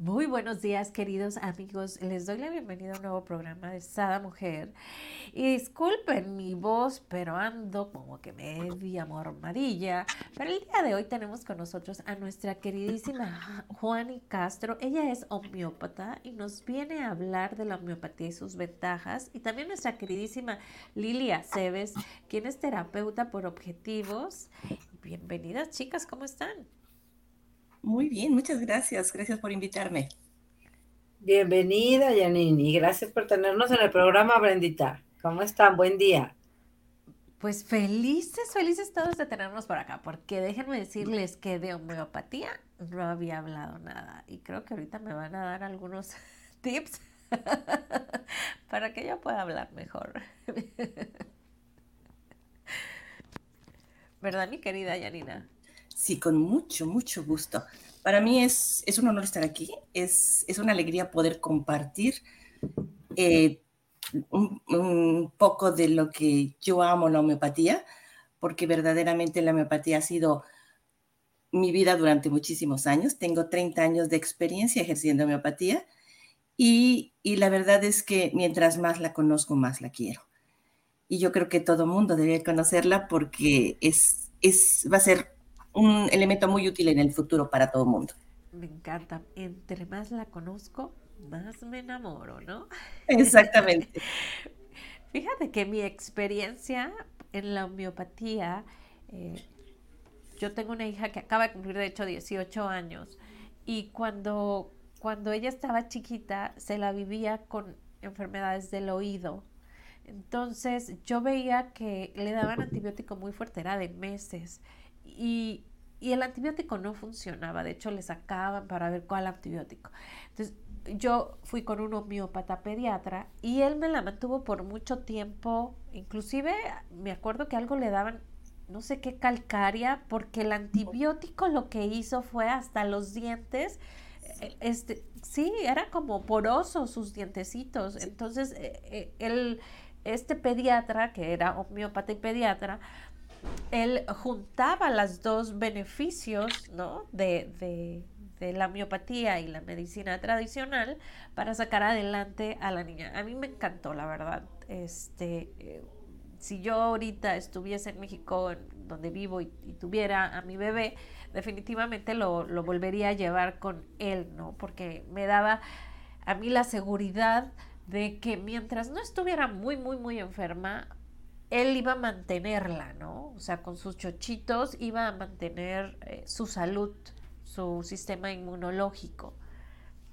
Muy buenos días, queridos amigos. Les doy la bienvenida a un nuevo programa de Sada Mujer. Y disculpen mi voz, pero ando como que media mormadilla. Pero el día de hoy tenemos con nosotros a nuestra queridísima Juani Castro. Ella es homeópata y nos viene a hablar de la homeopatía y sus ventajas. Y también nuestra queridísima Lilia Cebes, quien es terapeuta por objetivos. Bienvenidas, chicas, ¿cómo están? Muy bien, muchas gracias. Gracias por invitarme. Bienvenida, Yanini. Gracias por tenernos en el programa, Brendita. ¿Cómo están? Buen día. Pues felices, felices todos de tenernos por acá, porque déjenme decirles que de homeopatía no había hablado nada y creo que ahorita me van a dar algunos tips para que yo pueda hablar mejor. ¿Verdad, mi querida Yanina? Sí, con mucho, mucho gusto. Para mí es, es un honor estar aquí, es, es una alegría poder compartir eh, un, poco de lo que yo amo la homeopatía, porque verdaderamente la homeopatía ha sido mi vida durante muchísimos años. Tengo 30 años de experiencia ejerciendo homeopatía y, y la verdad es que mientras más la conozco, más la quiero. Y yo creo que todo mundo debe conocerla porque es, es, va a ser un elemento muy útil en el futuro para todo el mundo. Me encanta. Entre más la conozco, más me enamoro, ¿no? Exactamente. Fíjate que mi experiencia en la homeopatía, eh, yo tengo una hija que acaba de cumplir, de hecho, 18 años, y cuando, cuando ella estaba chiquita, se la vivía con enfermedades del oído. Entonces yo veía que le daban antibiótico muy fuerte, era de meses y, el antibiótico no funcionaba, de hecho le sacaban para ver cuál antibiótico. Entonces yo fui con un homeópata pediatra y él me la mantuvo por mucho tiempo, inclusive me acuerdo que algo le daban, no sé qué calcaria, porque el antibiótico lo que hizo fue hasta los dientes, eh, este, sí, era como poroso sus dientecitos. Entonces, eh, eh, este pediatra, que era homeópata y pediatra, él juntaba los dos beneficios ¿no? de, la miopatía y la medicina tradicional para sacar adelante a la niña. A mí me encantó, la verdad. Este, eh, si yo ahorita estuviese en México, donde vivo, y, tuviera a mi bebé, definitivamente lo, lo, volvería a llevar con él, ¿no? Porque me daba a mí la seguridad de que mientras no estuviera muy, muy, muy enferma, él iba a mantenerla, ¿no? O sea, con sus chochitos iba a mantener eh, su salud, su sistema inmunológico.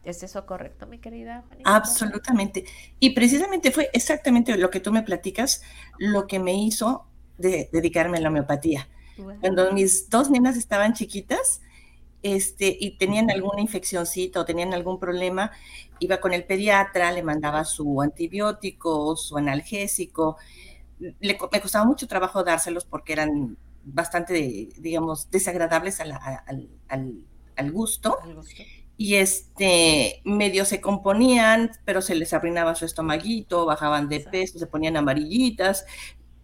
¿Es eso correcto, mi querida? Absolutamente. Y precisamente fue exactamente lo que tú me platicas, lo que me hizo de dedicarme a la homeopatía. Cuando mis dos nenas estaban chiquitas este, y tenían alguna infeccióncita o tenían algún problema, iba con el pediatra, le mandaba su antibiótico, su analgésico, le, me costaba mucho trabajo dárselos porque eran bastante, digamos, desagradables al, al, gusto. Y este, medio se componían, pero se les arruinaba su estomaguito, bajaban de peso, se ponían amarillitas,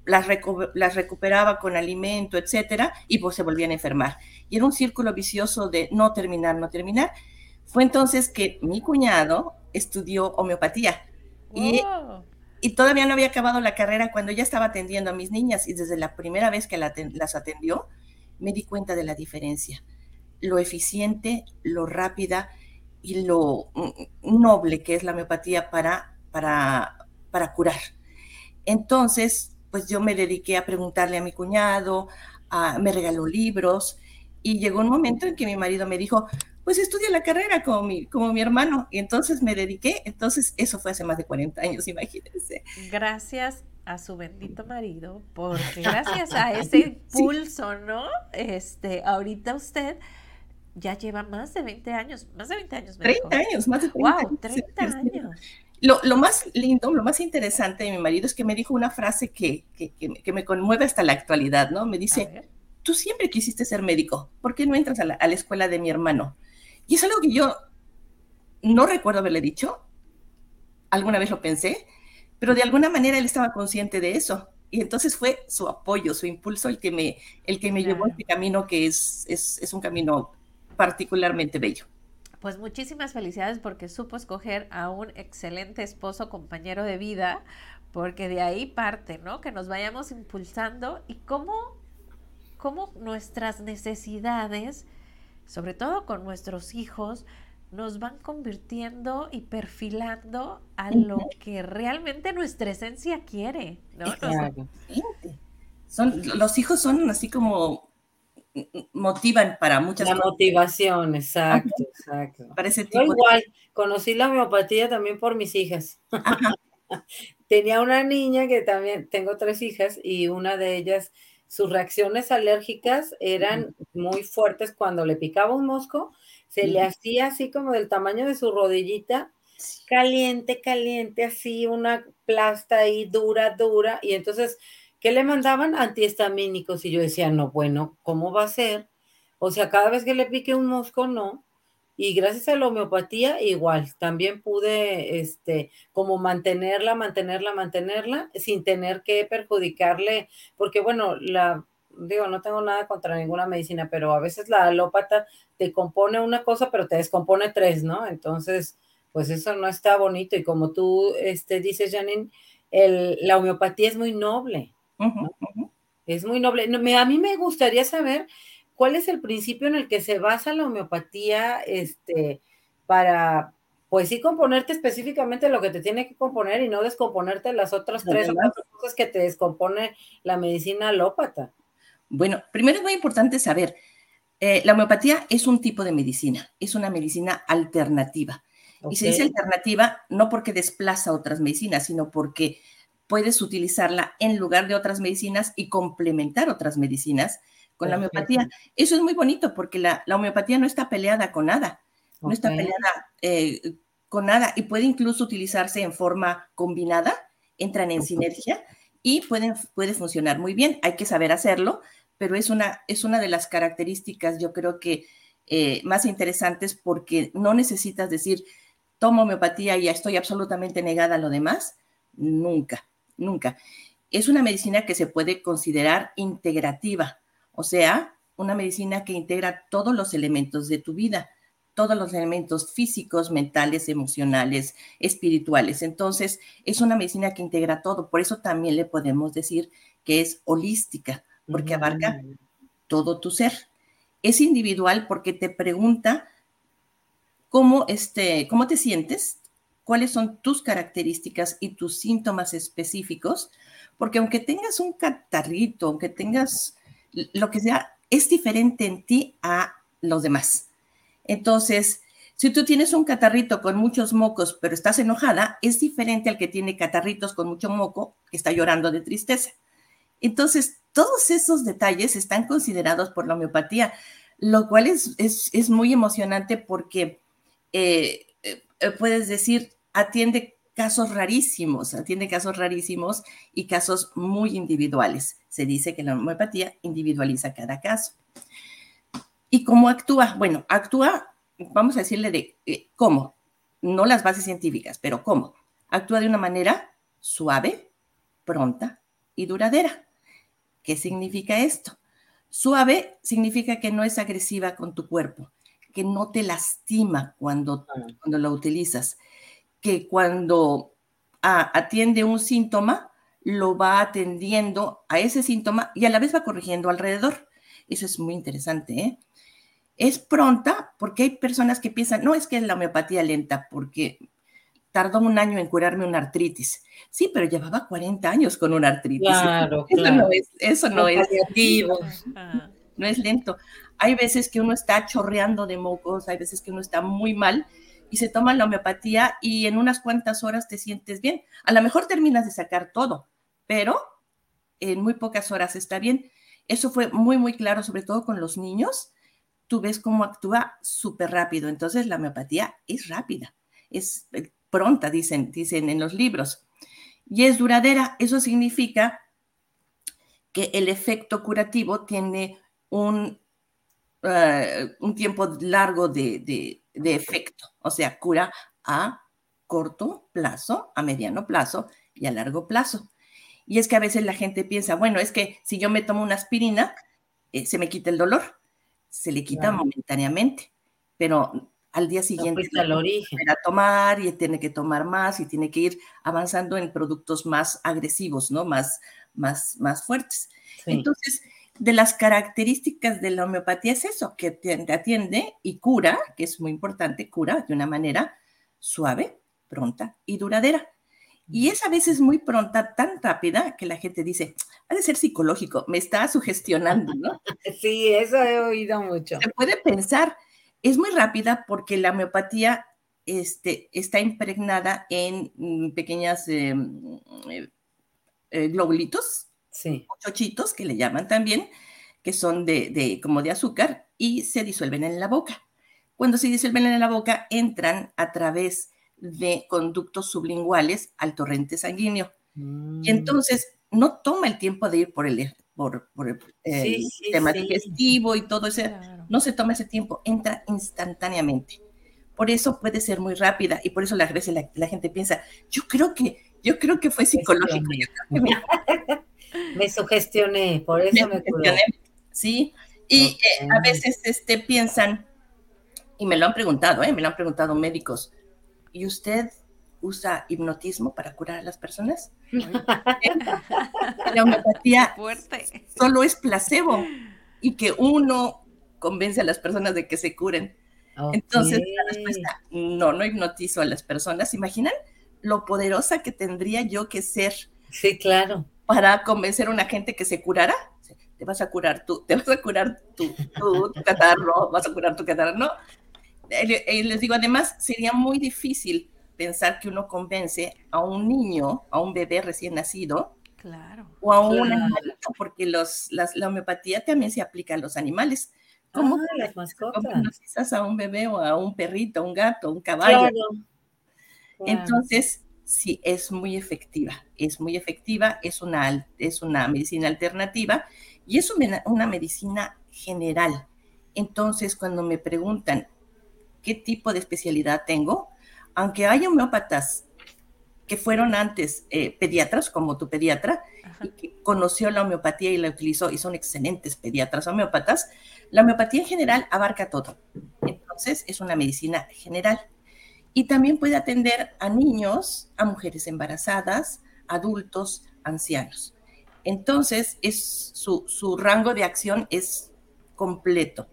las, las recuperaba con alimento, etcétera, y pues se volvían a enfermar. Y era un círculo vicioso de no terminar, no terminar. Fue entonces que mi cuñado estudió homeopatía. Y y todavía no había acabado la carrera cuando ya estaba atendiendo a mis niñas y desde la primera vez que las atendió me di cuenta de la diferencia, lo eficiente, lo rápida y lo noble que es la homeopatía para, para, para curar. Entonces, pues yo me dediqué a preguntarle a mi cuñado, me regaló libros y llegó un momento en que mi marido me dijo, pues estudia la carrera como mi, como mi hermano. Y entonces me dediqué. Entonces, eso fue hace más de 40 años, imagínense. Gracias a su bendito marido, porque gracias a ese impulso, ¿no? Este, ahorita usted ya lleva más de 20 años, más de 20 años. 30 años, más de 30 wow, 30 años. Lo, lo, más lindo, lo más interesante de mi marido es que me dijo una frase que, que, que, me conmueve hasta la actualidad, ¿no? Me dice, tú siempre quisiste ser médico, ¿por qué no entras a la, a la escuela de mi hermano? Y es algo que yo no recuerdo haberle dicho, alguna vez lo pensé, pero de alguna manera él estaba consciente de eso. Y entonces fue su apoyo, su impulso el que me, el que me llevó a este camino que es, es, es un camino particularmente bello. Pues muchísimas felicidades porque supo escoger a un excelente esposo, compañero de vida, porque de ahí parte, ¿no? Que nos vayamos impulsando y cómo, cómo nuestras necesidades, sobre todo con nuestros hijos, nos van convirtiendo y perfilando a lo que realmente nuestra esencia quiere, ¿no? Son, los hijos son así como motivan para muchas la motivación, exacto, exacto. Parece tipo igual, conocí la homeopatía también por mis hijas. Tenía una niña que también, tengo tres hijas y una de ellas, sus reacciones alérgicas eran muy fuertes cuando le picaba un mosco, se le hacía así como del tamaño de su rodillita, caliente, caliente, así una plasta ahí dura, dura, y entonces ¿Qué le mandaban? Antihistamínicos. Y yo decía, no, bueno, ¿cómo va a ser? O sea, cada vez que le pique un mosco, no. Y gracias a la homeopatía, igual, también pude, este, como mantenerla, mantenerla, mantenerla, sin tener que perjudicarle, porque bueno, la, digo, no tengo nada contra ninguna medicina, pero a veces la alópata te compone una cosa, pero te descompone tres, ¿no? Entonces, pues eso no está bonito. Y como tú este, dices, Janine, el, la homeopatía es muy noble. Es muy noble. a mí me gustaría saber cuál es el principio en el que se basa la homeopatía este, para, pues sí, componerte específicamente lo que te tiene que componer y no descomponerte las otras tres o cuatro cosas que te descompone la medicina alópata. Bueno, primero es muy importante saber, eh, la homeopatía es un tipo de medicina, es una medicina alternativa. Y se dice alternativa no porque desplaza otras medicinas, sino porque puedes utilizarla en lugar de otras medicinas y complementar otras medicinas con la homeopatía. Eso es muy bonito porque la, homeopatía no está peleada con nada, no está peleada eh, con nada y puede incluso utilizarse en forma combinada, entran en sinergia y pueden, puede funcionar muy bien. Hay que saber hacerlo, pero es una, es una de las características, yo creo que eh, más interesantes porque no necesitas decir, tomo homeopatía y ya estoy absolutamente negada a lo demás. Nunca nunca. Es una medicina que se puede considerar integrativa, o sea, una medicina que integra todos los elementos de tu vida, todos los elementos físicos, mentales, emocionales, espirituales. Entonces, es una medicina que integra todo. Por eso también le podemos decir que es holística, porque abarca todo tu ser. Es individual porque te pregunta cómo, este, cómo te sientes, cuáles son tus características y tus síntomas específicos, porque aunque tengas un catarrito, aunque tengas lo que sea, es diferente en ti a los demás. Entonces, si tú tienes un catarrito con muchos mocos, pero estás enojada, es diferente al que tiene catarritos con mucho moco, que está llorando de tristeza. Entonces, todos esos detalles están considerados por la homeopatía, lo cual es, es, muy emocionante porque eh, eh, puedes decir, atiende casos rarísimos, atiende casos rarísimos y casos muy individuales. Se dice que la homeopatía individualiza cada caso. ¿Y cómo actúa? Bueno, actúa, vamos a decirle de eh, cómo, no las bases científicas, pero cómo. Actúa de una manera suave, pronta y duradera. ¿Qué significa esto? Suave significa que no es agresiva con tu cuerpo, que no te lastima cuando, cuando lo utilizas, que cuando atiende un síntoma, lo va atendiendo a ese síntoma y a la vez va corrigiendo alrededor. Eso es muy interesante. ¿eh? Es pronta porque hay personas que piensan, no es que es la homeopatía lenta, porque tardó un año en curarme una artritis. Sí, pero llevaba 40 años con una artritis. Claro, eso claro. no es, eso no, es, no es lento. Hay veces que uno está chorreando de mocos, hay veces que uno está muy mal y se toma la homeopatía y en unas cuantas horas te sientes bien. A lo mejor terminas de sacar todo, pero en muy pocas horas está bien. Eso fue muy, muy claro, sobre todo con los niños. Tú ves cómo actúa súper rápido. Entonces la homeopatía es rápida, es eh, pronta, dicen, dicen en los libros. Y es duradera. Eso significa que el efecto curativo tiene un, eh, un tiempo largo de efecto, o sea, cura a corto plazo, a mediano plazo y a largo plazo. Y es que a veces la gente piensa, bueno, es que si yo me tomo una aspirina, eh, se me quita el dolor, se le quita momentáneamente, pero al día siguiente al origen. a tomar y tiene que tomar más y tiene que ir avanzando en productos más agresivos, ¿no? Más, más, más fuertes. Entonces, de las características de la homeopatía es eso, que te atiende y cura, que es muy importante, cura de una manera suave, pronta y duradera. Y es a veces muy pronta, tan rápida, que la gente dice, ha de ser psicológico, me está sugestionando, ¿no? Sí, eso he oído mucho. Se puede pensar, es muy rápida porque la homeopatía este, está impregnada en mm, pequeñas eh, eh, eh, globulitos, sí. chochitos, que le llaman también, que son de, de, como de azúcar y se disuelven en la boca. Cuando se disuelven en la boca, entran a través de conductos sublinguales al torrente sanguíneo. Y mm. entonces no toma el tiempo de ir por el, por, el sistema digestivo y todo ese, no se toma ese tiempo, entra instantáneamente. Por eso puede ser muy rápida y por eso la, la, la gente piensa, yo creo que, yo creo que fue psicológico. me... sugestioné, por eso me, me Sí, y eh, a veces este, piensan, y me lo han preguntado, ¿eh? me lo han preguntado médicos, ¿y usted usa hipnotismo para curar a las personas? la homeopatía solo es placebo y que uno convence a las personas de que se curen. Entonces, la respuesta, no, no hipnotizo a las personas. ¿Imaginan lo poderosa que tendría yo que ser? Sí, claro. Para convencer a una gente que se curara. Te vas a curar tú, te vas a curar tu, tu, tu catarro, vas a curar tu catarro. No, eh, eh, les digo, además, sería muy difícil pensar que uno convence a un niño, a un bebé recién nacido, claro, o a un animalito, porque los, la homeopatía también se aplica a los animales. ¿Cómo ah, las mascotas? a un bebé o a un perrito, a un gato, a un caballo? Entonces, sí, es muy efectiva, es muy efectiva, es una, es una medicina alternativa y es una, una medicina general. Entonces, cuando me preguntan, qué tipo de especialidad tengo, aunque hay homeópatas que fueron antes eh, pediatras, como tu pediatra, y que conoció la homeopatía y la utilizó, y son excelentes pediatras homeópatas, la homeopatía en general abarca todo. Entonces, es una medicina general. Y también puede atender a niños, a mujeres embarazadas, adultos, ancianos. Entonces, es, su, su rango de acción es completo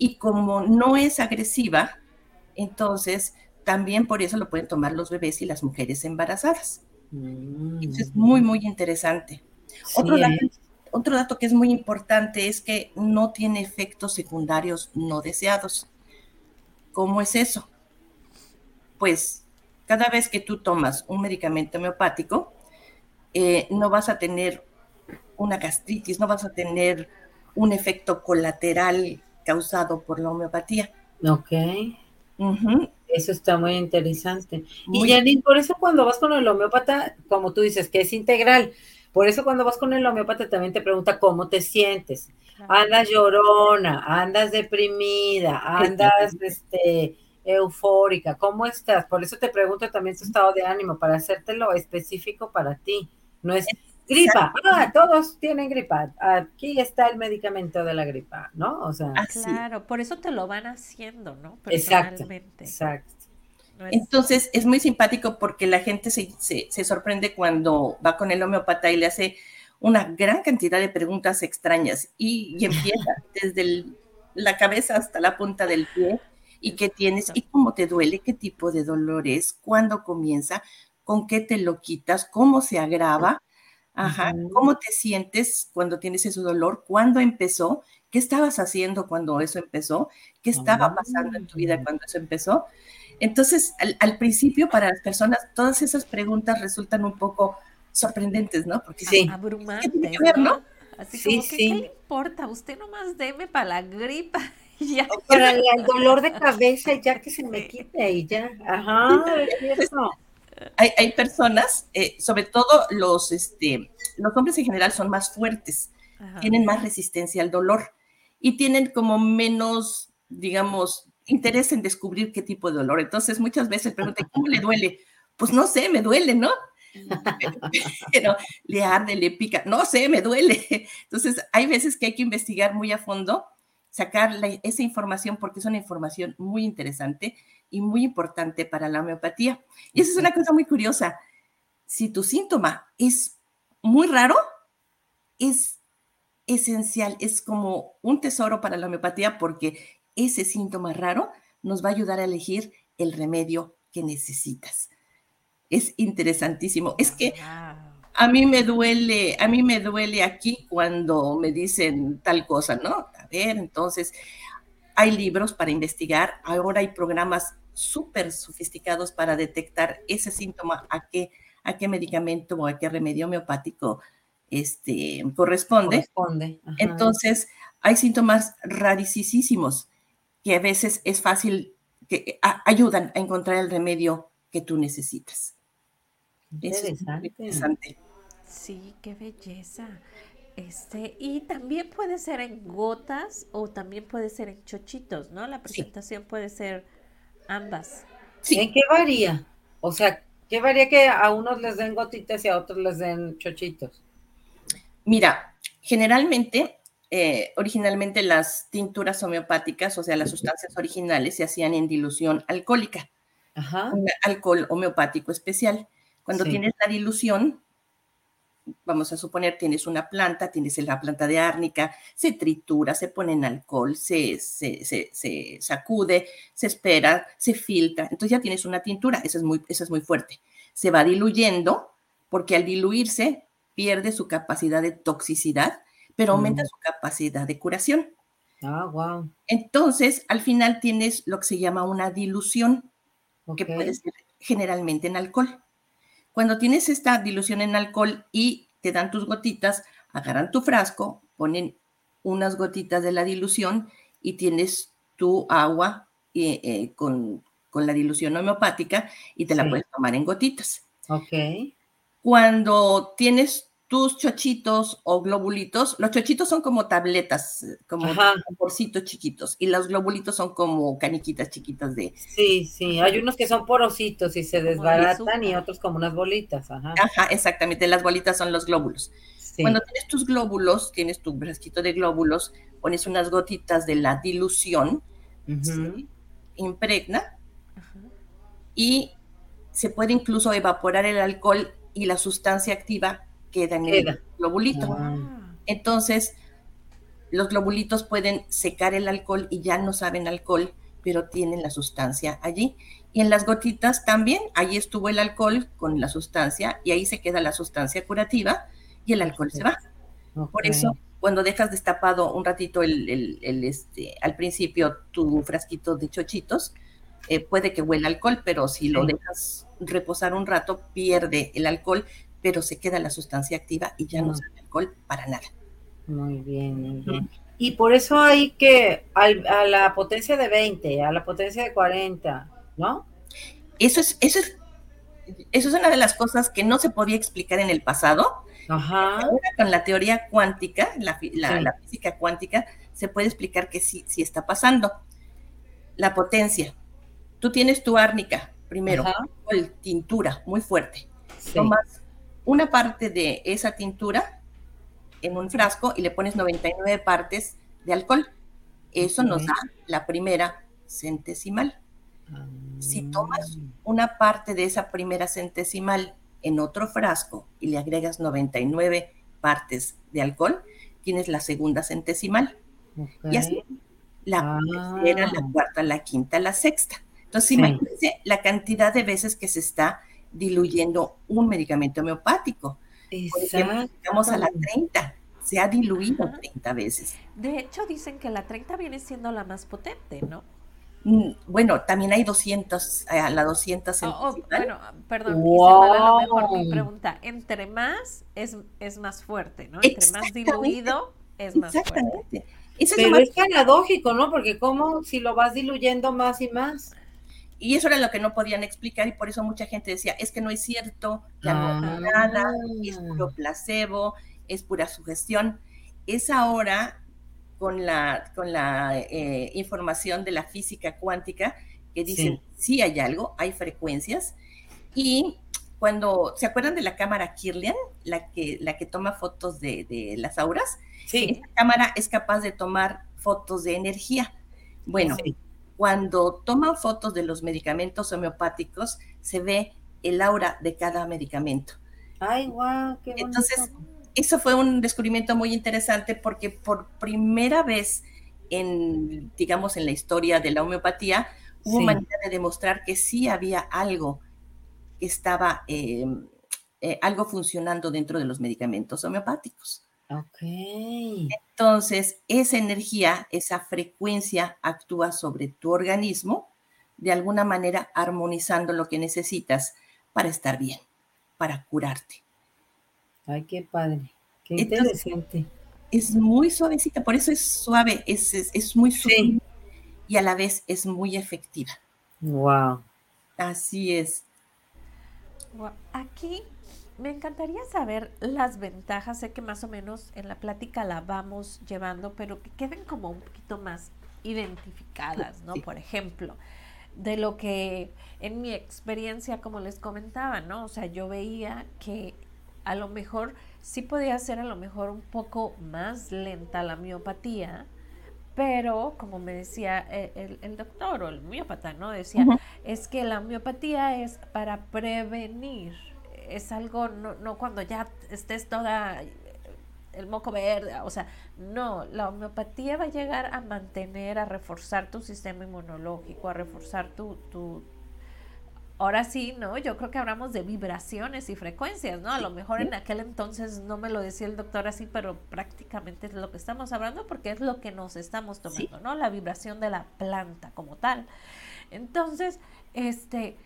y como no es agresiva, entonces también por eso lo pueden tomar los bebés y las mujeres embarazadas. Mm. Eso es muy, muy interesante. Otro, dato, otro dato que es muy importante es que no tiene efectos secundarios no deseados. ¿Cómo es eso? Pues cada vez que tú tomas un medicamento homeopático, eh, no vas a tener una gastritis, no vas a tener un efecto colateral causado por la homeopatía. Ok. Eso está muy interesante. y Janine, por eso cuando vas con el homeópata, como tú dices, que es integral, por eso cuando vas con el homeópata también te pregunta cómo te sientes. Andas llorona, andas deprimida, andas este, eufórica, ¿cómo estás? Por eso te pregunto también tu estado de ánimo, para hacértelo específico para ti. No es gripa, ah, todos tienen gripa, aquí está el medicamento de la gripa, ¿no? O sea, claro, por eso te lo van haciendo, ¿no? Exacto, exacto. Entonces es muy simpático porque la gente se, se, sorprende cuando va con el homeopata y le hace una gran cantidad de preguntas extrañas y, empieza desde la cabeza hasta la punta del pie y qué tienes y cómo te duele, qué tipo de dolor es, cuándo comienza, con qué te lo quitas, cómo se agrava Ajá. ¿Cómo te sientes cuando tienes ese dolor? ¿Cuándo empezó? ¿Qué estabas haciendo cuando eso empezó? ¿Qué estaba pasando en tu vida ah. cuando eso empezó? Entonces, al, principio, para las personas, todas esas preguntas resultan un poco sorprendentes, ¿no? Porque sí, abrumantes, ¿qué que no? Así sí, como, sí. ¿qué le importa? Usted nomás deme para la gripa. Ya. Para el dolor de cabeza, ya que se me quite y ya. Ajá, eso hay, personas, eh, sobre todo los, este, los hombres en general son más fuertes, tienen más resistencia al dolor. y tienen como menos, digamos, interés en descubrir qué tipo de dolor. Entonces, muchas veces preguntan, ¿cómo le duele? Pues no sé, me duele, ¿no? Pero le arde, le pica, no sé, me duele. Entonces, hay veces que hay que investigar muy a fondo, sacar esa información porque es una información muy interesante y muy importante para la homeopatía. Y esa es una cosa muy curiosa. Si tu síntoma es muy raro, es esencial, es como un tesoro para la homeopatía porque ese síntoma raro nos va a ayudar a elegir el remedio que necesitas. Es interesantísimo. Es que a mí me duele, a mí me duele aquí cuando me dicen tal cosa, ¿no? A ver, entonces hay libros para investigar, ahora hay programas súper sofisticados para detectar ese síntoma, a qué, a qué medicamento o a qué remedio homeopático este, corresponde. Entonces, hay síntomas rarísimos que a veces es fácil, que ayudan a encontrar el remedio que tú necesitas. interesante. Sí, qué belleza. Este, y también puede ser en gotas o también puede ser en chochitos, ¿no? La presentación puede ser ambas. ¿En qué varía? O sea, ¿qué varía que a unos les den gotitas y a otros les den chochitos? Mira, generalmente, eh, originalmente las tinturas homeopáticas, o sea, las sustancias originales, se hacían en dilución alcohólica. Ajá. Un alcohol homeopático especial. Cuando tienes la dilución, vamos a suponer, tienes una planta, tienes la planta de árnica, se tritura, se pone en alcohol, se, se, sacude, se espera, se filtra, entonces ya tienes una tintura, esa es, muy, esa es muy fuerte. Se va diluyendo porque al diluirse pierde su capacidad de toxicidad, pero aumenta mm. su capacidad de curación. Ah, wow. Entonces, al final tienes lo que se llama una dilución, que puede ser generalmente en alcohol. Cuando tienes esta dilución en alcohol y te dan tus gotitas, agarran tu frasco, ponen unas gotitas de la dilución y tienes tu agua eh, eh, con, la dilución homeopática y te la puedes tomar en gotitas. Ok. Cuando tienes tus chochitos o globulitos, los chochitos son como tabletas, como porcitos chiquitos, y los globulitos son como caniquitas chiquitas de... Sí, sí, hay unos que son porositos y se desbaratan y otros como unas bolitas. Ajá. Ajá, exactamente, las bolitas son los glóbulos. Cuando tienes tus glóbulos, tienes tu frasquito de glóbulos, pones unas gotitas de la dilución, impregna, y se puede incluso evaporar el alcohol y la sustancia activa queda en el globulito. Entonces, los globulitos pueden secar el alcohol y ya no saben alcohol, pero tienen la sustancia allí. Y en las gotitas también, ahí estuvo el alcohol con la sustancia y ahí se queda la sustancia curativa y el alcohol se va. Por eso, cuando dejas destapado un ratito el, este, al principio tu frasquito de chochitos, eh, puede que huela alcohol, pero si lo dejas reposar un rato, pierde el alcohol, pero se queda la sustancia activa y ya no sabe alcohol para nada. Muy bien, muy bien. Y por eso hay que a la potencia de 20, a la potencia de 40, ¿no? Eso es, eso es, eso es una de las cosas que no se podía explicar en el pasado. Ajá. Ahora con la teoría cuántica, la, física cuántica, se puede explicar que sí, sí está pasando. La potencia. Tú tienes tu árnica, primero, con tintura muy fuerte. Tomas una parte de esa tintura en un frasco y le pones 99 partes de alcohol. Eso nos da la primera centesimal. Si ah. tomas una parte de esa primera centesimal en otro frasco y le agregas 99 partes de alcohol, tienes la segunda centesimal. Y así la tercera, la ah. cuarta, la quinta, la sexta. Entonces, imagínense la cantidad de veces que se está diluyendo un medicamento homeopático. Exacto. Llegamos a la 30, se ha diluido 30 veces. De hecho, dicen que la 30 viene siendo la más potente, ¿no? Mm, bueno, también hay 200, a la 200 bueno, perdón, wow. a lo mejor mi pregunta. Entre más es, es más fuerte, ¿no? Entre más diluido es más fuerte. Eso Pero es, es paradójico, ¿no? Porque como si lo vas diluyendo más y más. Y eso era lo que no podían explicar y por eso mucha gente decía, es que no es cierto, ya no nada, es puro placebo, es pura sugestión. Es ahora con la, con la eh, información de la física cuántica que dicen, sí. hay algo, hay frecuencias. Y cuando, ¿se acuerdan de la cámara Kirlian? La que, la que toma fotos de, las auras. Sí. Esa cámara es capaz de tomar fotos de energía. Bueno, cuando toman fotos de los medicamentos homeopáticos, se ve el aura de cada medicamento. Ay, guau, qué bonito. Entonces, eso fue un descubrimiento muy interesante porque por primera vez en, digamos, en la historia de la homeopatía, hubo manera de demostrar que sí había algo que estaba, eh, eh, algo funcionando dentro de los medicamentos homeopáticos. Ok. Entonces, esa energía, esa frecuencia actúa sobre tu organismo, de alguna manera armonizando lo que necesitas para estar bien, para curarte. Ay, qué padre, qué interesante. es muy suavecita, por eso es suave, es, es, muy suave y a la vez es muy efectiva. Wow. Así es. Aquí me encantaría saber las ventajas. Sé que más o menos en la plática la vamos llevando, pero que queden como un poquito más identificadas, ¿no? Por ejemplo, de lo que en mi experiencia, como les comentaba, ¿no? O sea, yo veía que a lo mejor sí podía ser a lo mejor un poco más lenta la miopatía, pero como me decía eh, el, doctor o el miópata, ¿no? Decía, es que la miopatía es para prevenir, es algo, no, no cuando ya estés toda el moco verde, o sea, no, la homeopatía va a llegar a mantener, a reforzar tu sistema inmunológico, a reforzar tu, tu ahora sí, ¿no? Yo creo que hablamos de vibraciones y frecuencias, ¿no? A lo mejor en aquel entonces no me lo decía el doctor así, pero prácticamente es lo que estamos hablando porque es lo que nos estamos tomando, ¿no? La vibración de la planta como tal. Entonces, este,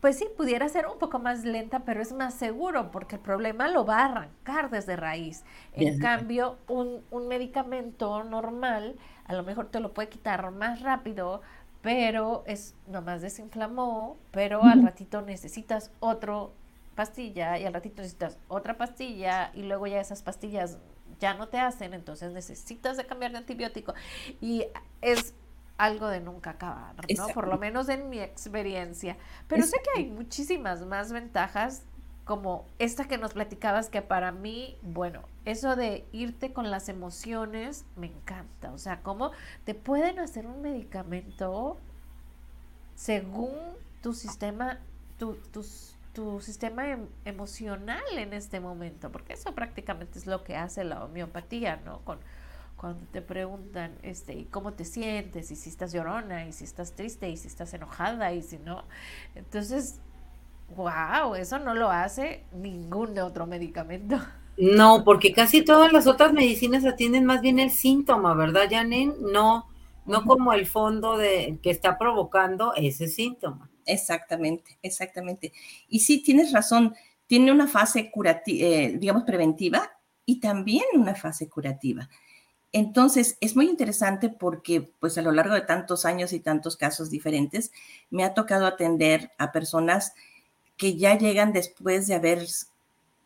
pues sí, pudiera ser un poco más lenta, pero es más seguro porque el problema lo va a arrancar desde raíz. En cambio, un, un medicamento normal a lo mejor te lo puede quitar más rápido, pero es nomás desinflamó, pero al ratito necesitas otro pastilla y al ratito necesitas otra pastilla y luego ya esas pastillas ya no te hacen, entonces necesitas de cambiar de antibiótico. Y es algo de nunca acabar, ¿no? Por lo menos en mi experiencia. Pero sé que hay muchísimas más ventajas como esta que nos platicabas que para mí, bueno, eso de irte con las emociones me encanta. O sea, cómo te pueden hacer un medicamento según tu sistema, tu, tu sistema em, emocional en este momento, porque eso prácticamente es lo que hace la homeopatía, ¿no? Con, cuando te preguntan, este, cómo te sientes? Y si estás llorona, y si estás triste, y si estás enojada, y si no. Entonces, wow, eso no lo hace ningún otro medicamento. No, porque casi todas las otras medicinas atienden más bien el síntoma, ¿verdad, Janine? No, no como el fondo de que está provocando ese síntoma. Exactamente, exactamente. Y sí, tienes razón, tiene una fase curativa, eh, digamos, preventiva y también una fase curativa. Entonces, es muy interesante porque, pues, a lo largo de tantos años y tantos casos diferentes, me ha tocado atender a personas que ya llegan después de haber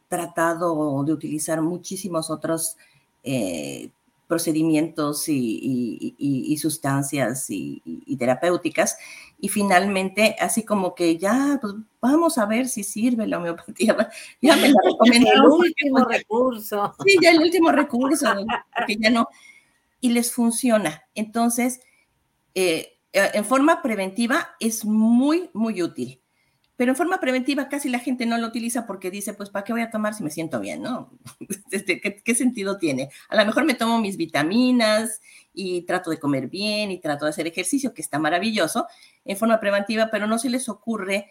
tratado de utilizar muchísimos otros eh, procedimientos y, sustancias y, terapéuticas. Y finalmente, así como que ya, pues vamos a ver si sirve la homeopatía. Ya me la recomendaron. el último recurso. Sí, ya el último recurso, porque ya no. Y les funciona. Entonces, eh, eh, en forma preventiva es muy, muy útil. Pero en forma preventiva casi la gente no lo utiliza porque dice, pues, ¿para qué voy a tomar si me siento bien? ¿No? Este, ¿Qué, sentido tiene? A lo mejor me tomo mis vitaminas y trato de comer bien y trato de hacer ejercicio, que está maravilloso, en forma preventiva, pero no se les ocurre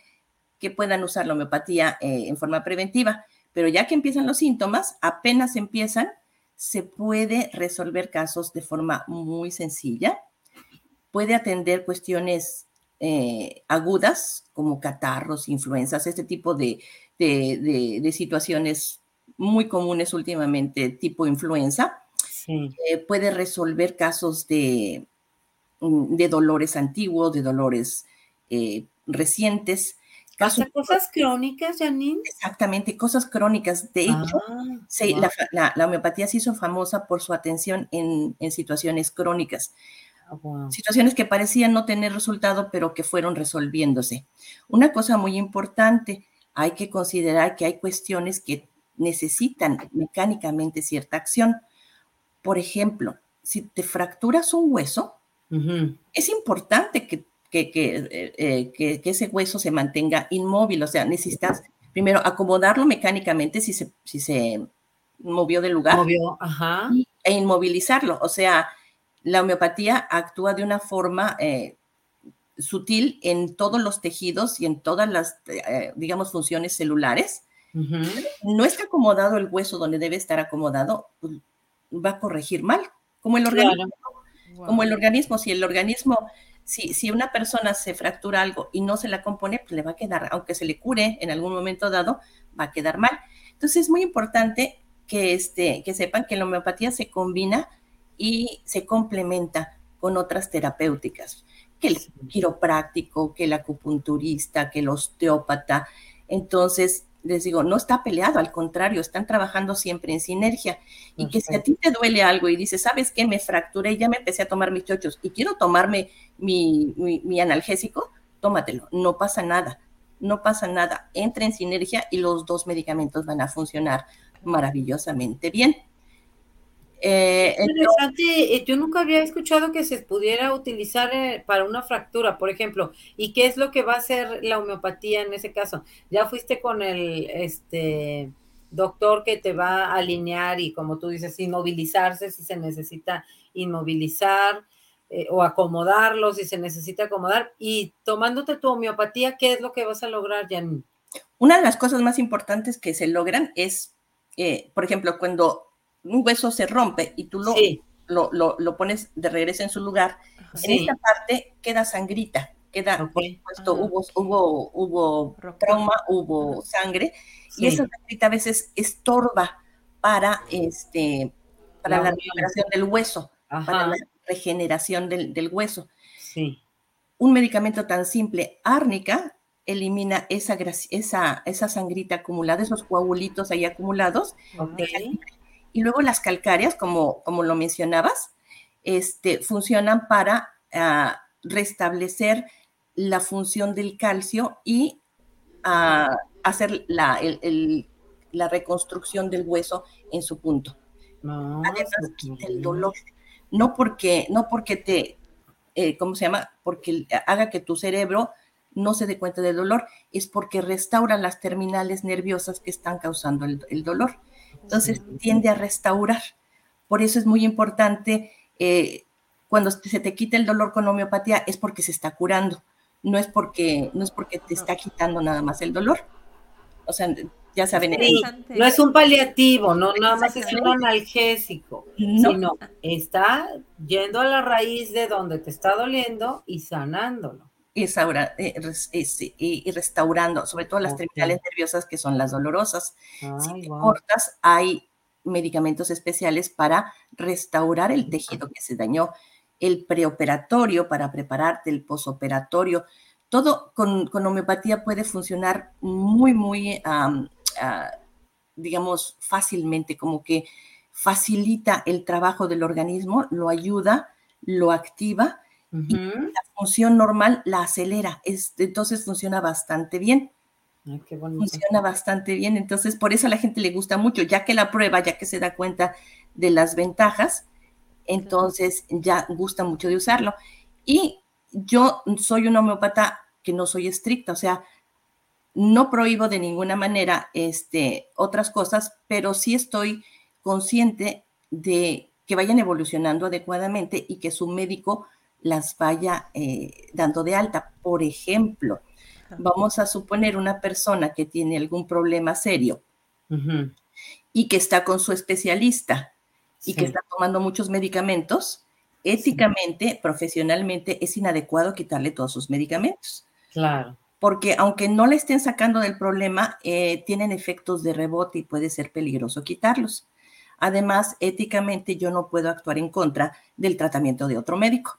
que puedan usar la homeopatía eh, en forma preventiva. Pero ya que empiezan los síntomas, apenas empiezan, se puede resolver casos de forma muy sencilla. Puede atender cuestiones eh, agudas como catarros, influencias, este tipo de, situaciones muy comunes últimamente, tipo influenza. Eh, puede resolver casos de, mm, de, dolores antiguos, de dolores eh, recientes. Casos, cosas crónicas, Janine. Exactamente, cosas crónicas. De hecho, ah, la, homeopatía se hizo famosa por su atención en, situaciones crónicas. Ah, situaciones que parecían no tener resultado, pero que fueron resolviéndose. Una cosa muy importante, hay que considerar que hay cuestiones que necesitan mecánicamente cierta acción. Por ejemplo, si te fracturas un hueso, es importante que eh, eh, que, que, ese hueso se mantenga inmóvil, o sea, necesitas primero acomodarlo mecánicamente si se, si se movió del lugar e inmovilizarlo, o sea, la homeopatía actúa de una forma eh, sutil en todos los tejidos y en todas las, digamos, funciones celulares. No está acomodado el hueso donde debe estar acomodado, pues, va a corregir mal, como el organismo. Como el organismo, si el organismo si, una persona se fractura algo y no se la compone, pues le va a quedar, aunque se le cure en algún momento dado, va a quedar mal. Entonces es muy importante que, este, que sepan que la homeopatía se combina y se complementa con otras terapéuticas, que el quiropráctico, que el acupunturista, que el osteópata. Entonces, les digo, no está peleado, al contrario, están trabajando siempre en sinergia. Y que si a ti te duele algo y dices, ¿sabes qué? Me fracturé, ya me empecé a tomar mis chochos y quiero tomarme mi, mi, analgésico, tómatelo, no pasa nada, no pasa nada. Entra en sinergia y los dos medicamentos van a funcionar maravillosamente bien. Eh, Interesante, eh, yo nunca había escuchado que se pudiera utilizar eh, para una fractura, por ejemplo. ¿Y qué es lo que va a hacer la homeopatía en ese caso? Ya fuiste con el este doctor que te va a alinear y como tú dices, inmovilizarse si se necesita inmovilizar o acomodarlo si se necesita acomodar. Y tomándote tu homeopatía, ¿qué es lo que vas a lograr, Jan? Una de las cosas más importantes que se logran es, por ejemplo, cuando un hueso se rompe y tú lo, lo, pones de regreso en su lugar, en esta parte queda sangrita, queda, por supuesto, hubo, hubo, hubo trauma, hubo sangre, y esa sangrita a veces estorba para, este, para la, recuperación del hueso, para la regeneración del, del hueso. Un medicamento tan simple, árnica, elimina esa, esa, esa sangrita acumulada, esos coagulitos ahí acumulados, y luego las calcáreas, como, como lo mencionabas, este, funcionan para ah, restablecer la función del calcio y ah, hacer la, la, reconstrucción del hueso en su punto. Además, quita el dolor. No porque, no porque te, eh, ¿cómo se llama? Porque haga que tu cerebro no se dé cuenta del dolor, es porque restaura las terminales nerviosas que están causando el dolor. Entonces tiende a restaurar. Por eso es muy importante, eh, cuando se te quita el dolor con homeopatía, es porque se está curando, no es porque, no es porque te está quitando nada más el dolor. O sea, ya saben. no es un paliativo, no nada más es un analgésico, sino está yendo a la raíz de donde te está doliendo y sanándolo. Y, y, restaurando, sobre todo las terminales nerviosas que son las dolorosas. si te cortas, hay medicamentos especiales para restaurar el tejido que se dañó, el preoperatorio para prepararte, el posoperatorio. Todo con, homeopatía puede funcionar muy, muy, ah, digamos, fácilmente, como que facilita el trabajo del organismo, lo ayuda, lo activa la función normal la acelera. entonces funciona bastante bien. funciona bastante bien. Entonces, por eso a la gente le gusta mucho, ya que la prueba, ya que se da cuenta de las ventajas, entonces ya gusta mucho de usarlo. Y yo soy una homeópata que no soy estricta, o sea, no prohíbo de ninguna manera este, otras cosas, pero sí estoy consciente de que vayan evolucionando adecuadamente y que su médico las vaya eh, dando de alta. Por ejemplo, vamos a suponer una persona que tiene algún problema serio y que está con su especialista y que está tomando muchos medicamentos, éticamente, profesionalmente, es inadecuado quitarle todos sus medicamentos. Claro. Porque aunque no le estén sacando del problema, eh, tienen efectos de rebote y puede ser peligroso quitarlos. Además, éticamente yo no puedo actuar en contra del tratamiento de otro médico.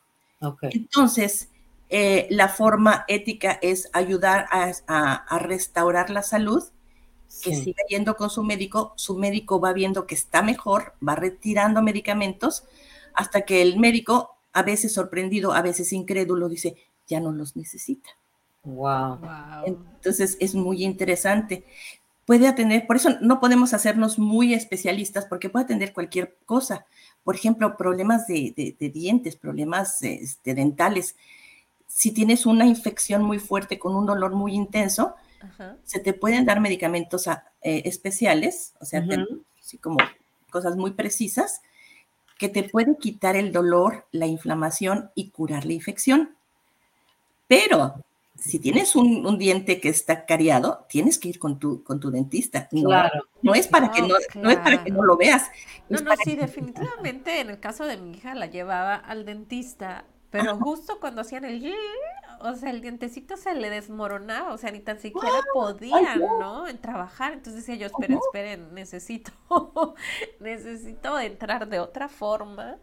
Entonces, eh, la forma ética es ayudar a, restaurar la salud, que siga yendo con su médico, su médico va viendo que está mejor, va retirando medicamentos, hasta que el médico, a veces sorprendido, a veces incrédulo, dice, ya no los necesita. Wow. Entonces es muy interesante. Puede atender, por eso no podemos hacernos muy especialistas, porque puede atender cualquier cosa. Por ejemplo, problemas de, dientes, problemas este, dentales. Si tienes una infección muy fuerte con un dolor muy intenso, se te pueden dar medicamentos ah, eh, especiales, o sea, así como cosas muy precisas, que te pueden quitar el dolor, la inflamación y curar la infección. Pero si tienes un, diente que está cariado, tienes que ir con tu, con tu dentista. No, claro. no es para que no, no es para que no lo veas. No, no, sí, definitivamente en el caso de mi hija la llevaba al dentista, pero justo cuando hacían el o sea, el dientecito se le desmoronaba, o sea, ni tan siquiera podían, ¿no? En trabajar. Entonces decía yo, esperen, esperen, necesito, necesito entrar de otra forma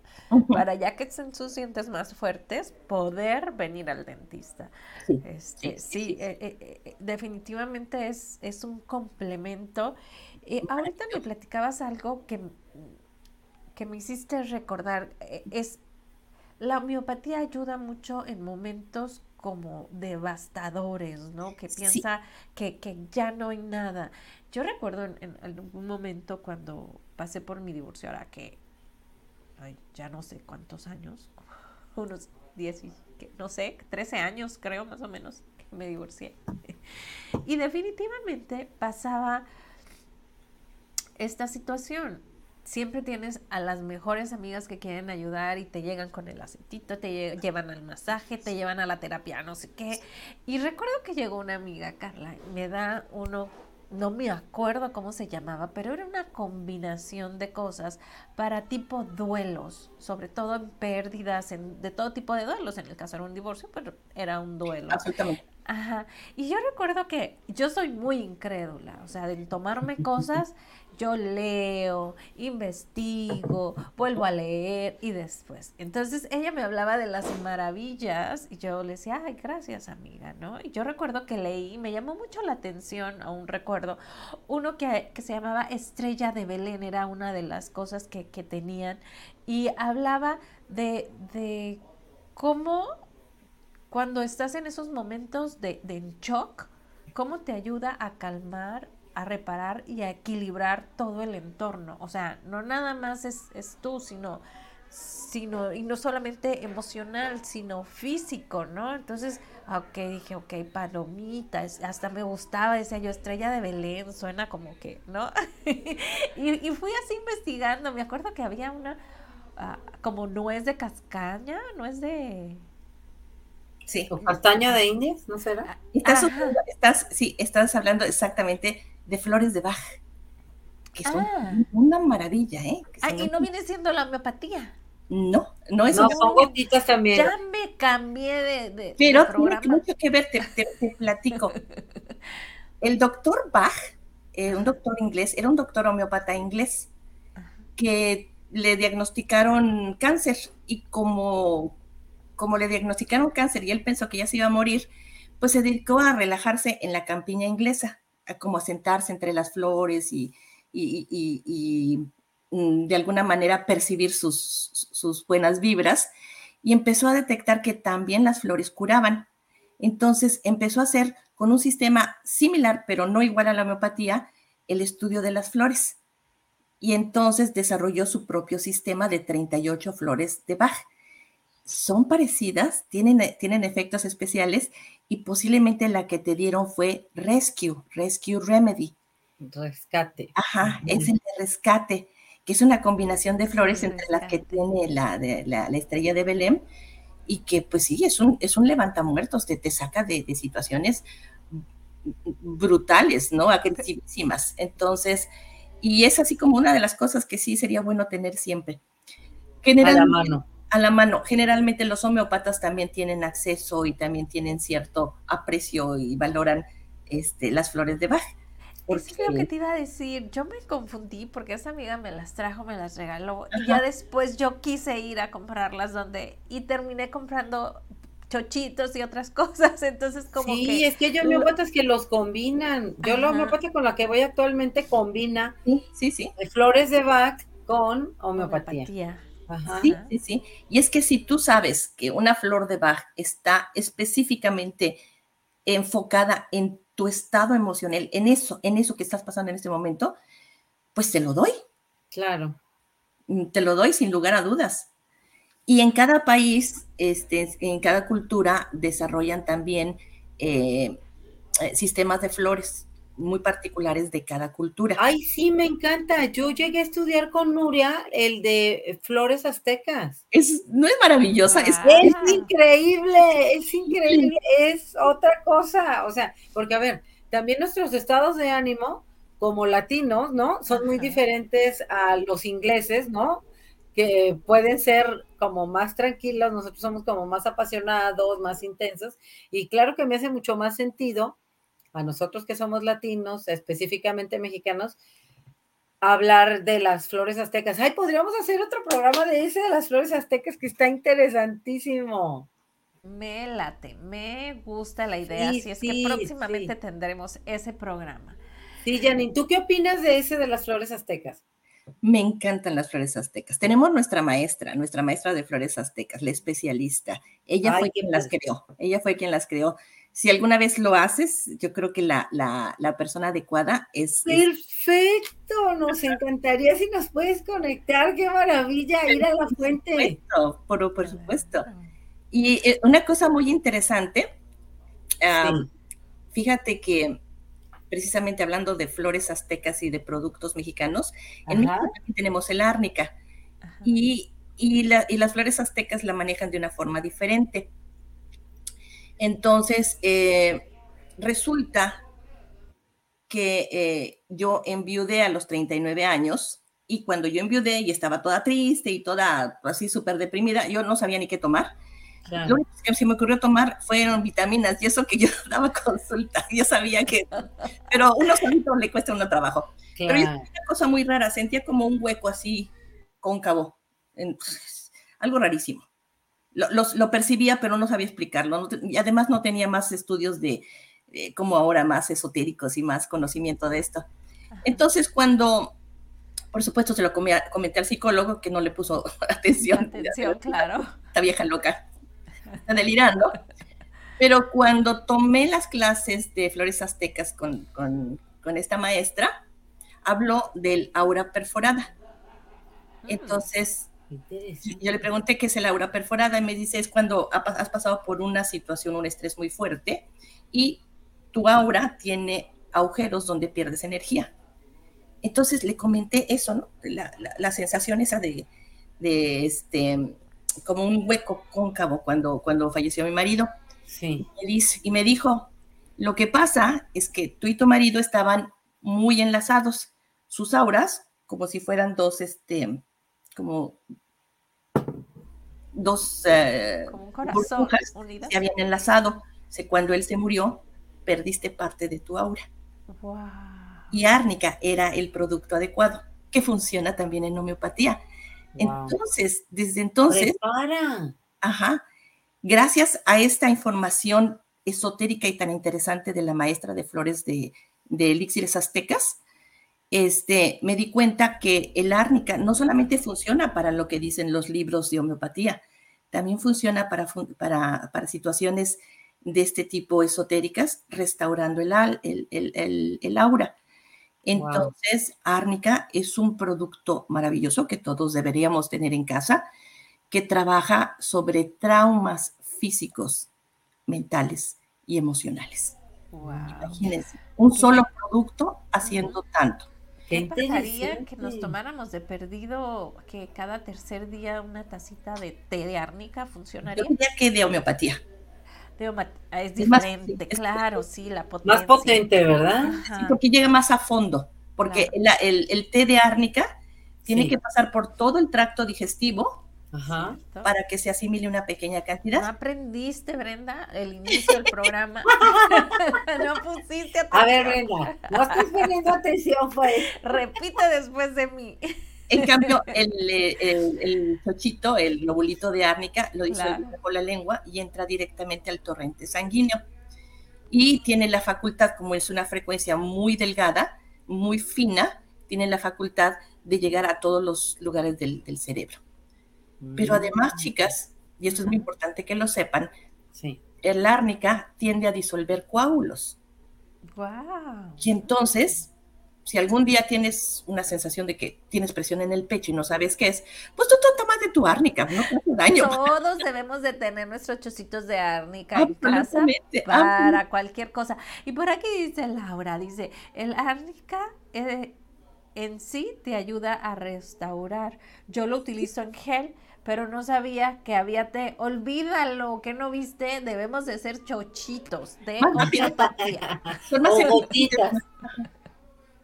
para ya que estén sus dientes más fuertes, poder venir al dentista. Sí, este, sí, eh, eh, eh, definitivamente es, es un complemento. ahorita me platicabas algo que, que me hiciste recordar, es la homeopatía ayuda mucho en momentos como devastadores, ¿no? Que piensa que, ya no hay nada. Yo recuerdo en, algún momento cuando pasé por mi divorcio, ahora que ya no sé cuántos años, unos 10, no sé, 13 años creo más o menos que me divorcié. Y definitivamente pasaba esta situación siempre tienes a las mejores amigas que quieren ayudar y te llegan con el aceitito, te llevan al masaje, te llevan a la terapia, no sé qué. Y recuerdo que llegó una amiga, Carla, me da uno, no me acuerdo cómo se llamaba, pero era una combinación de cosas para tipo duelos, sobre todo en pérdidas, en, de todo tipo de duelos. En el caso era un divorcio, pero era un duelo. Absolutamente. Ajá. Y yo recuerdo que yo soy muy incrédula, o sea, de tomarme cosas yo leo, investigo, vuelvo a leer y después. Entonces ella me hablaba de las maravillas y yo le decía, ay, gracias amiga, ¿no? Y yo recuerdo que leí, me llamó mucho la atención, aún recuerdo, uno que, se llamaba Estrella de Belén, era una de las cosas que, tenían y hablaba de, de cómo cuando estás en esos momentos de, de shock, cómo te ayuda a calmar a reparar y a equilibrar todo el entorno. O sea, no nada más es, es tú, sino, sino, y no solamente emocional, sino físico, ¿no? Entonces, ok, dije, ok, palomita, hasta me gustaba, decía yo, estrella de Belén, suena como que, ¿no? y, fui así investigando, me acuerdo que había una, uh, como nuez de cascaña, nuez de... Sí. ¿O castaña de indias? ¿No será? Estás, estás, sí, estás hablando exactamente de flores de Bach, que son ah. una maravilla, ¿eh? Ah, y no viene siendo la homeopatía. No, no es no, son gotitas también. Ya me cambié de, Pero tiene mucho que ver, te, platico. El doctor Bach, eh, un doctor inglés, era un doctor homeopata inglés, que le diagnosticaron cáncer y como, como le diagnosticaron cáncer y él pensó que ya se iba a morir, pues se dedicó a relajarse en la campiña inglesa como a sentarse entre las flores y, mm, de alguna manera percibir sus, sus buenas vibras y empezó a detectar que también las flores curaban. Entonces empezó a hacer con un sistema similar, pero no igual a la homeopatía, el estudio de las flores. Y entonces desarrolló su propio sistema de 38 flores de Bach son parecidas, tienen, eh, tienen efectos especiales y posiblemente la que te dieron fue Rescue, Rescue Remedy. Rescate. Ajá, es el de rescate, que es una combinación de flores entre las que tiene la, la, estrella de Belém y que pues sí, es un, es un levantamuertos, te, te saca de, situaciones brutales, ¿no? Agresivísimas. Entonces, y es así como una de las cosas que sí sería bueno tener siempre. Generalmente, a la mano a la mano. Generalmente los homeopatas también tienen acceso y también tienen cierto aprecio y valoran este, las flores de Bach. Es lo que te iba a decir. Yo me confundí porque esa amiga me las trajo, me las regaló. Y ya después yo quise ir a comprarlas donde. Y terminé comprando chochitos y otras cosas, entonces como sí, que... Sí, es que hay homeópatas que los combinan. Yo la homeópata con la que voy actualmente combina sí, sí, flores de Bach con homeopatía. Sí, sí, sí. Y es que si tú sabes que una flor de Bach está específicamente enfocada en tu estado emocional, en eso, en eso que estás pasando en este momento, pues te lo doy. Claro. Mm, te lo doy sin lugar a dudas. Y en cada país, este, en cada cultura, desarrollan también eh, eh, sistemas de flores muy particulares de cada cultura. Ay, sí, me encanta. Yo llegué a estudiar con Nuria el de flores aztecas. Es, no es maravillosa, es, increíble, es increíble, es otra cosa. O sea, porque a ver, también nuestros estados de ánimo como latinos, ¿no? Son muy diferentes a los ingleses, ¿no? Que pueden ser como más tranquilos, nosotros somos como más apasionados, más intensos, y claro que me hace mucho más sentido a nosotros que somos latinos, específicamente mexicanos, hablar de las flores aztecas. Ay, podríamos hacer otro programa de ese de las flores aztecas que está interesantísimo. Me late, me gusta la idea, así es que próximamente tendremos ese programa. Sí, Janine, ¿tú qué opinas de ese de las flores aztecas? Me encantan las flores aztecas. Tenemos nuestra maestra, nuestra maestra de flores aztecas, la especialista. Ella fue quien las creó. Ella fue quien las creó si alguna vez lo haces, yo creo que la, persona adecuada es... Perfecto, nos encantaría si nos puedes conectar, qué maravilla ir a la fuente. Por, por supuesto. Y eh, una cosa muy interesante, fíjate que precisamente hablando de flores aztecas y de productos mexicanos, en México también tenemos el árnica y, y las flores aztecas la manejan de una forma diferente. Entonces, eh, resulta que eh, yo enviudé a los 39 años y cuando yo enviudé y estaba toda triste y toda así súper deprimida, yo no sabía ni qué tomar. Lo único que se me ocurrió tomar fueron vitaminas y eso que yo daba consulta, yo sabía que, pero uno solito le cuesta un trabajo. Pero yo una cosa muy rara, sentía como un hueco así cóncavo, algo rarísimo lo, percibía, pero no sabía explicarlo. y además no tenía más estudios de, eh, como ahora, más esotéricos y más conocimiento de esto. Entonces, cuando, por supuesto, se lo comenté al psicólogo, que no le puso atención. Atención, claro. Esta vieja loca, está delirando. Pero cuando tomé las clases de flores aztecas con, con, con esta maestra, habló del aura perforada. Mm. Entonces, yo le pregunté qué es el aura perforada y me dice es cuando has pasado por una situación, un estrés muy fuerte y tu aura tiene agujeros donde pierdes energía. Entonces le comenté eso, ¿no? La, sensación esa de, este, como un hueco cóncavo cuando, cuando falleció mi marido. Sí. Y me, dice, y me dijo, lo que pasa es que tú y tu marido estaban muy enlazados, sus auras, como si fueran dos, este, como dos eh, se habían enlazado. cuando él se murió, perdiste parte de tu aura. Y árnica era el producto adecuado, que funciona también en homeopatía. Entonces, desde entonces, ajá, gracias a esta información esotérica y tan interesante de la maestra de flores de, de elixires aztecas, este, me di cuenta que el árnica no solamente funciona para lo que dicen los libros de homeopatía, también funciona para, para, situaciones de este tipo esotéricas, restaurando el, el, el, aura. Entonces, árnica es un producto maravilloso que todos deberíamos tener en casa, que trabaja sobre traumas físicos, mentales y emocionales. Imagínense, un solo producto haciendo tanto. ¿Qué pasaría que nos tomáramos de perdido que cada tercer día una tacita de té de árnica funcionaría? Yo diría que de homeopatía. Ah, es diferente, claro, sí, la potencia. Más potente, ¿verdad? Sí, porque llega más a fondo, porque el, té de árnica tiene que pasar por todo el tracto digestivo Ajá. para que se asimile una pequeña cantidad. ¿No aprendiste, Brenda, el inicio del programa? no pusiste atención. A ver, Brenda, no estás poniendo atención, pues. Repite después de mí. En cambio, el, el, chochito, el lobulito de árnica, lo disuelve con la lengua y entra directamente al torrente sanguíneo. Y tiene la facultad, como es una frecuencia muy delgada, muy fina, tiene la facultad de llegar a todos los lugares del, cerebro. Pero además, chicas, y esto es muy importante que lo sepan, el árnica tiende a disolver coágulos. Wow. Y entonces, si algún día tienes una sensación de que tienes presión en el pecho y no sabes qué es, pues tú, tomas de tu árnica, no hace daño. Todos debemos de tener nuestros chocitos de árnica en casa para cualquier cosa. Y por aquí dice Laura, dice, el árnica eh, en sí te ayuda a restaurar. Yo lo utilizo en gel pero no sabía que había té. Olvídalo, que no viste, debemos de ser chochitos de homeopatía. Son más eficientes.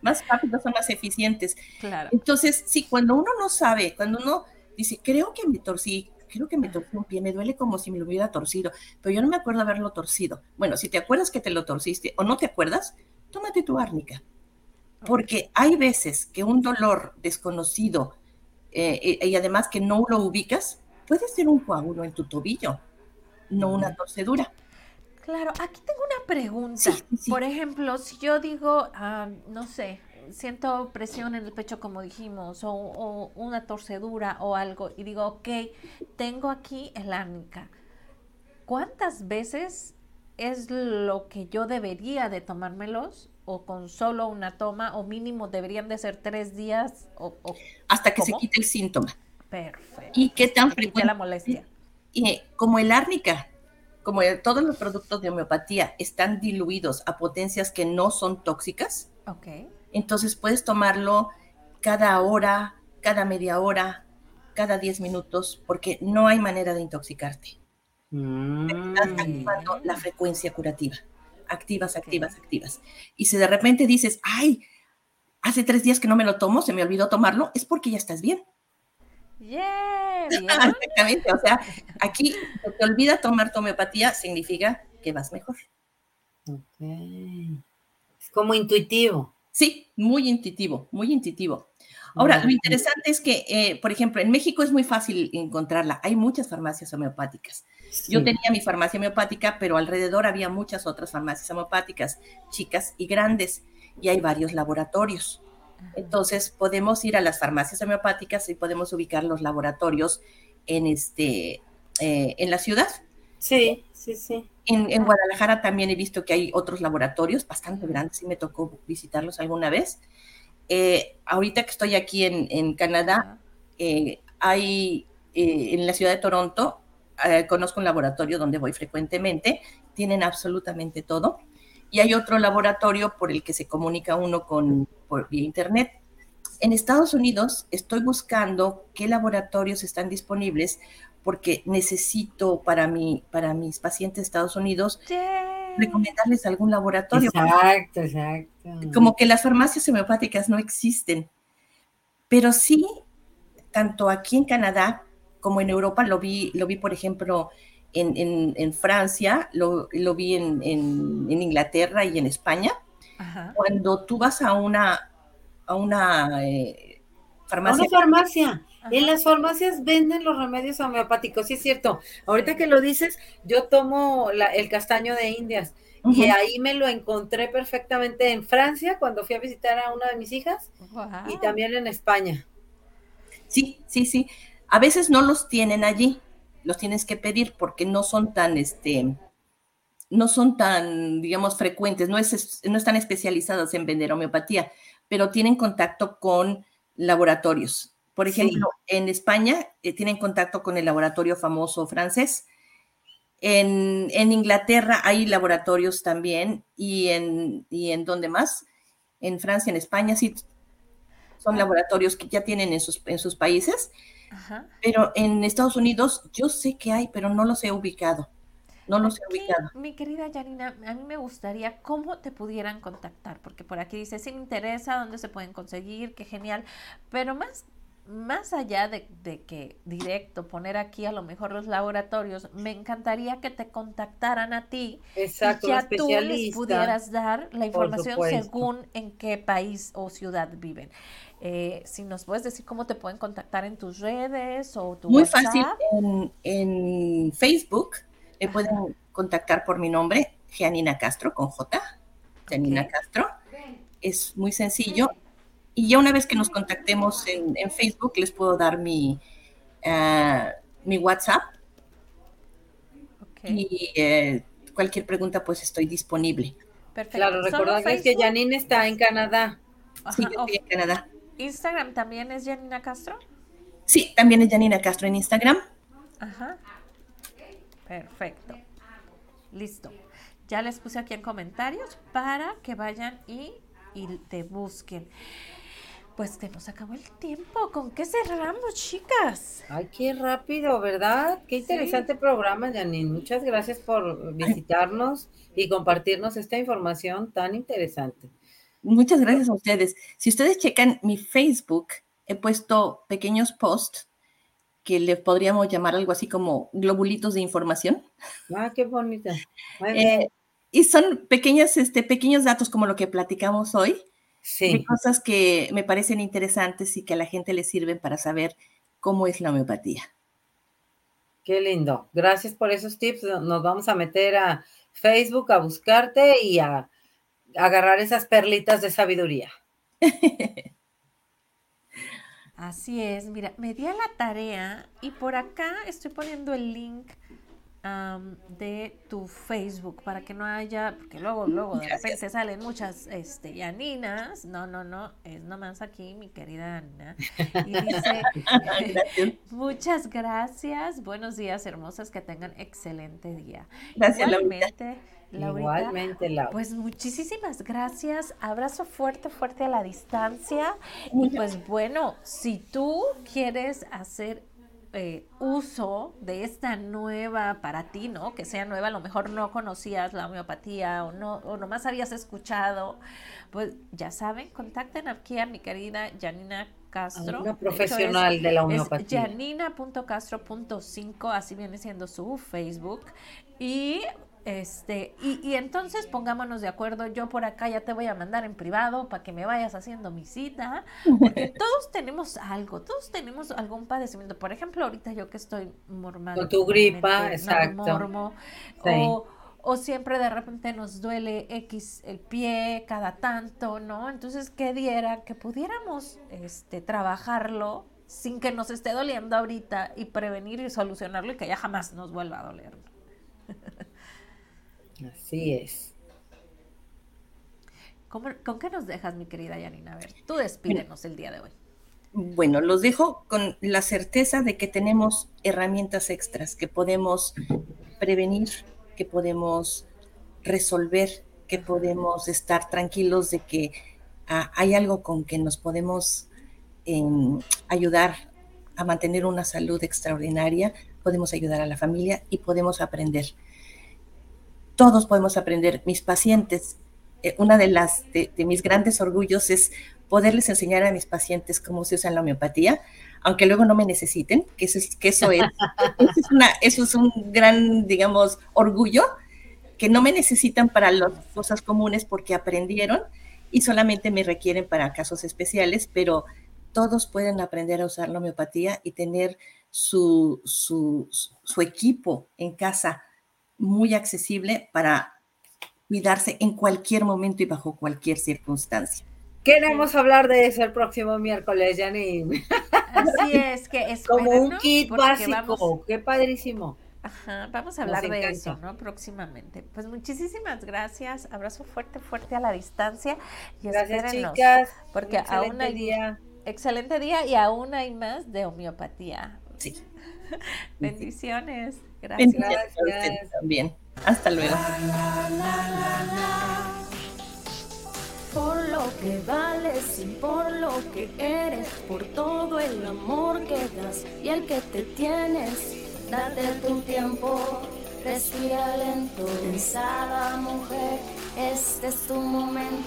Más rápidos, son más eficientes. Claro. Entonces, sí, cuando uno no sabe, cuando uno dice, creo que me torcí, creo que me torcí un pie, me duele como si me lo hubiera torcido, pero yo no me acuerdo haberlo torcido. Bueno, si te acuerdas que te lo torciste o no te acuerdas, tómate tu árnica. Porque hay veces que un dolor desconocido, eh, y además que no lo ubicas, puede ser un coágulo en tu tobillo, no una torcedura. Claro, aquí tengo una pregunta. Por ejemplo, si yo digo, ah, no sé, siento presión en el pecho, como dijimos, o, una torcedura o algo, y digo, ok, tengo aquí el árnica. ¿Cuántas veces es lo que yo debería de tomármelos? O con solo una toma o mínimo deberían de ser tres días o, hasta que se quite el síntoma. Perfecto. ¿Y qué tan frecuente? la molestia. Y, como el árnica, como todos los productos de homeopatía están diluidos a potencias que no son tóxicas, okay. entonces puedes tomarlo cada hora, cada media hora, cada diez minutos, porque no hay manera de intoxicarte. Mm. Estás activando la frecuencia curativa activas, activas, activas. Y si de repente dices, ay, hace tres días que no me lo tomo, se me olvidó tomarlo, es porque ya estás bien. Yeah, Exactamente, o sea, aquí se te olvida tomar tu homeopatía, significa que vas mejor. Es como intuitivo. Sí, muy intuitivo, muy intuitivo. Ahora, lo interesante es que, eh, por ejemplo, en México es muy fácil encontrarla. Hay muchas farmacias homeopáticas. Yo tenía mi farmacia homeopática, pero alrededor había muchas otras farmacias homeopáticas, chicas y grandes, y hay varios laboratorios. Entonces, podemos ir a las farmacias homeopáticas y podemos ubicar los laboratorios en, este, eh, en la ciudad. Sí, sí, sí. En, en, Guadalajara también he visto que hay otros laboratorios bastante grandes, y me tocó visitarlos alguna vez. Eh, ahorita que estoy aquí en, Canadá, eh, hay eh, en la ciudad de Toronto, conozco un laboratorio donde voy frecuentemente, tienen absolutamente todo. Y hay otro laboratorio por el que se comunica uno con por vía internet. En Estados Unidos estoy buscando qué laboratorios están disponibles porque necesito para, mi, para mis pacientes de Estados Unidos recomendarles algún laboratorio. Exacto, exacto. Como que las farmacias homeopáticas no existen, pero sí, tanto aquí en Canadá como en Europa, lo vi, lo vi por ejemplo, en, Francia, lo, vi en, Inglaterra y en España. Cuando tú vas a una, a una eh, farmacia. A una farmacia. En las farmacias venden los remedios homeopáticos, sí es cierto. Ahorita que lo dices, yo tomo el castaño de Indias y ahí me lo encontré perfectamente en Francia cuando fui a visitar a una de mis hijas y también en España. Sí, sí, sí. A veces no los tienen allí, los tienes que pedir porque no son tan, este, no son tan, digamos, frecuentes, no, es, no están especializados en vender homeopatía, pero tienen contacto con laboratorios por ejemplo, en España eh, tienen contacto con el laboratorio famoso francés. En, Inglaterra hay laboratorios también y en, y en donde más, en Francia, en España, sí, son ah. laboratorios que ya tienen en sus, en sus países. Pero en Estados Unidos yo sé que hay, pero no los he ubicado. No los he ubicado. Mi querida Yanina, a mí me gustaría cómo te pudieran contactar, porque por aquí dice, si me interesa, dónde se pueden conseguir, qué genial. Pero más más allá de, que directo poner aquí a lo mejor los laboratorios, me encantaría que te contactaran a ti Exacto, y ya tú les pudieras dar la información según en qué país o ciudad viven. Eh, si nos puedes decir cómo te pueden contactar en tus redes o tu Muy fácil, en, Facebook me pueden contactar por mi nombre, Gianina Castro, con J, Gianina Castro. Es muy sencillo. Y ya una vez que nos contactemos en, Facebook, les puedo dar mi, uh, mi WhatsApp. Y eh, cualquier pregunta, pues estoy disponible. Perfecto. Claro, recordarles que Janine está en Canadá. sí, yo estoy en Canadá. ¿Instagram también es Janina Castro? Sí, también es Janina Castro en Instagram. Ajá. Perfecto. Listo. Ya les puse aquí en comentarios para que vayan y, y te busquen. Pues se nos acabó el tiempo. ¿Con qué cerramos, chicas? Ay, qué rápido, ¿verdad? Qué interesante programa, Janine. Muchas gracias por visitarnos y compartirnos esta información tan interesante. Muchas gracias a ustedes. Si ustedes checan mi Facebook, he puesto pequeños posts que le podríamos llamar algo así como globulitos de información. Ah, qué bonita. Eh, y son pequeños, este, pequeños datos como lo que platicamos hoy, Sí. cosas que me parecen interesantes y que a la gente le sirven para saber cómo es la homeopatía. Qué lindo. Gracias por esos tips. Nos vamos a meter a Facebook a buscarte y a agarrar esas perlitas de sabiduría. Así es, mira, me di a la tarea y por acá estoy poniendo el link de tu Facebook para que no haya, porque luego, luego de repente salen muchas este, Yaninas, no, no, no, es nomás aquí mi querida Ana, y dice, muchas gracias, buenos días hermosas, que tengan excelente día. Gracias, Igualmente, Igualmente, Laura. Pues muchísimas gracias. Abrazo fuerte, fuerte a la distancia. Y pues bueno, si tú quieres hacer eh, uso de esta nueva para ti, ¿no? Que sea nueva, a lo mejor no conocías la homeopatía o no, o nomás habías escuchado, pues ya saben, contacten aquí a mi querida Janina Castro. Una profesional de la homeopatía. Janina.castro.5, así viene siendo su Facebook. Y este, y, y, entonces pongámonos de acuerdo, yo por acá ya te voy a mandar en privado para que me vayas haciendo mi cita, porque todos tenemos algo, todos tenemos algún padecimiento. Por ejemplo, ahorita yo que estoy mormando. Con tu gripa, exacto. Mormo, o, o siempre de repente nos duele X el pie cada tanto, ¿no? Entonces, ¿qué diera? Que pudiéramos este, trabajarlo sin que nos esté doliendo ahorita y prevenir y solucionarlo y que ya jamás nos vuelva a doler. Así es. ¿Con qué nos dejas, mi querida Yanina? A ver, tú despídenos el día de hoy. Bueno, los dejo con la certeza de que tenemos herramientas extras, que podemos prevenir, que podemos resolver, que podemos estar tranquilos de que ah, hay algo con que nos podemos em, ayudar a mantener una salud extraordinaria, podemos ayudar a la familia y podemos aprender todos podemos aprender. Mis pacientes, eh, una de las de, mis grandes orgullos es poderles enseñar a mis pacientes cómo se usa la homeopatía, aunque luego no me necesiten, que eso es, que eso es, eso es, un gran, digamos, orgullo, que no me necesitan para las cosas comunes porque aprendieron y solamente me requieren para casos especiales, pero todos pueden aprender a usar la homeopatía y tener su, su, su equipo en casa muy accesible para cuidarse en cualquier momento y bajo cualquier circunstancia. Queremos hablar de eso el próximo miércoles, Janine. Así es, que es como un kit básico, qué padrísimo. Ajá, vamos a hablar de eso, ¿no? Próximamente. Pues muchísimas gracias, abrazo fuerte, fuerte a la distancia y gracias, chicas. Porque aún hay día. excelente día y aún hay más de homeopatía. Sí. Bendiciones. Gracias. Bendiciones también. Hasta luego. Por lo que vales y por lo que eres, por todo el amor que das y el que te tienes, date tu tiempo, respira lento, pensada mujer, este es tu momento.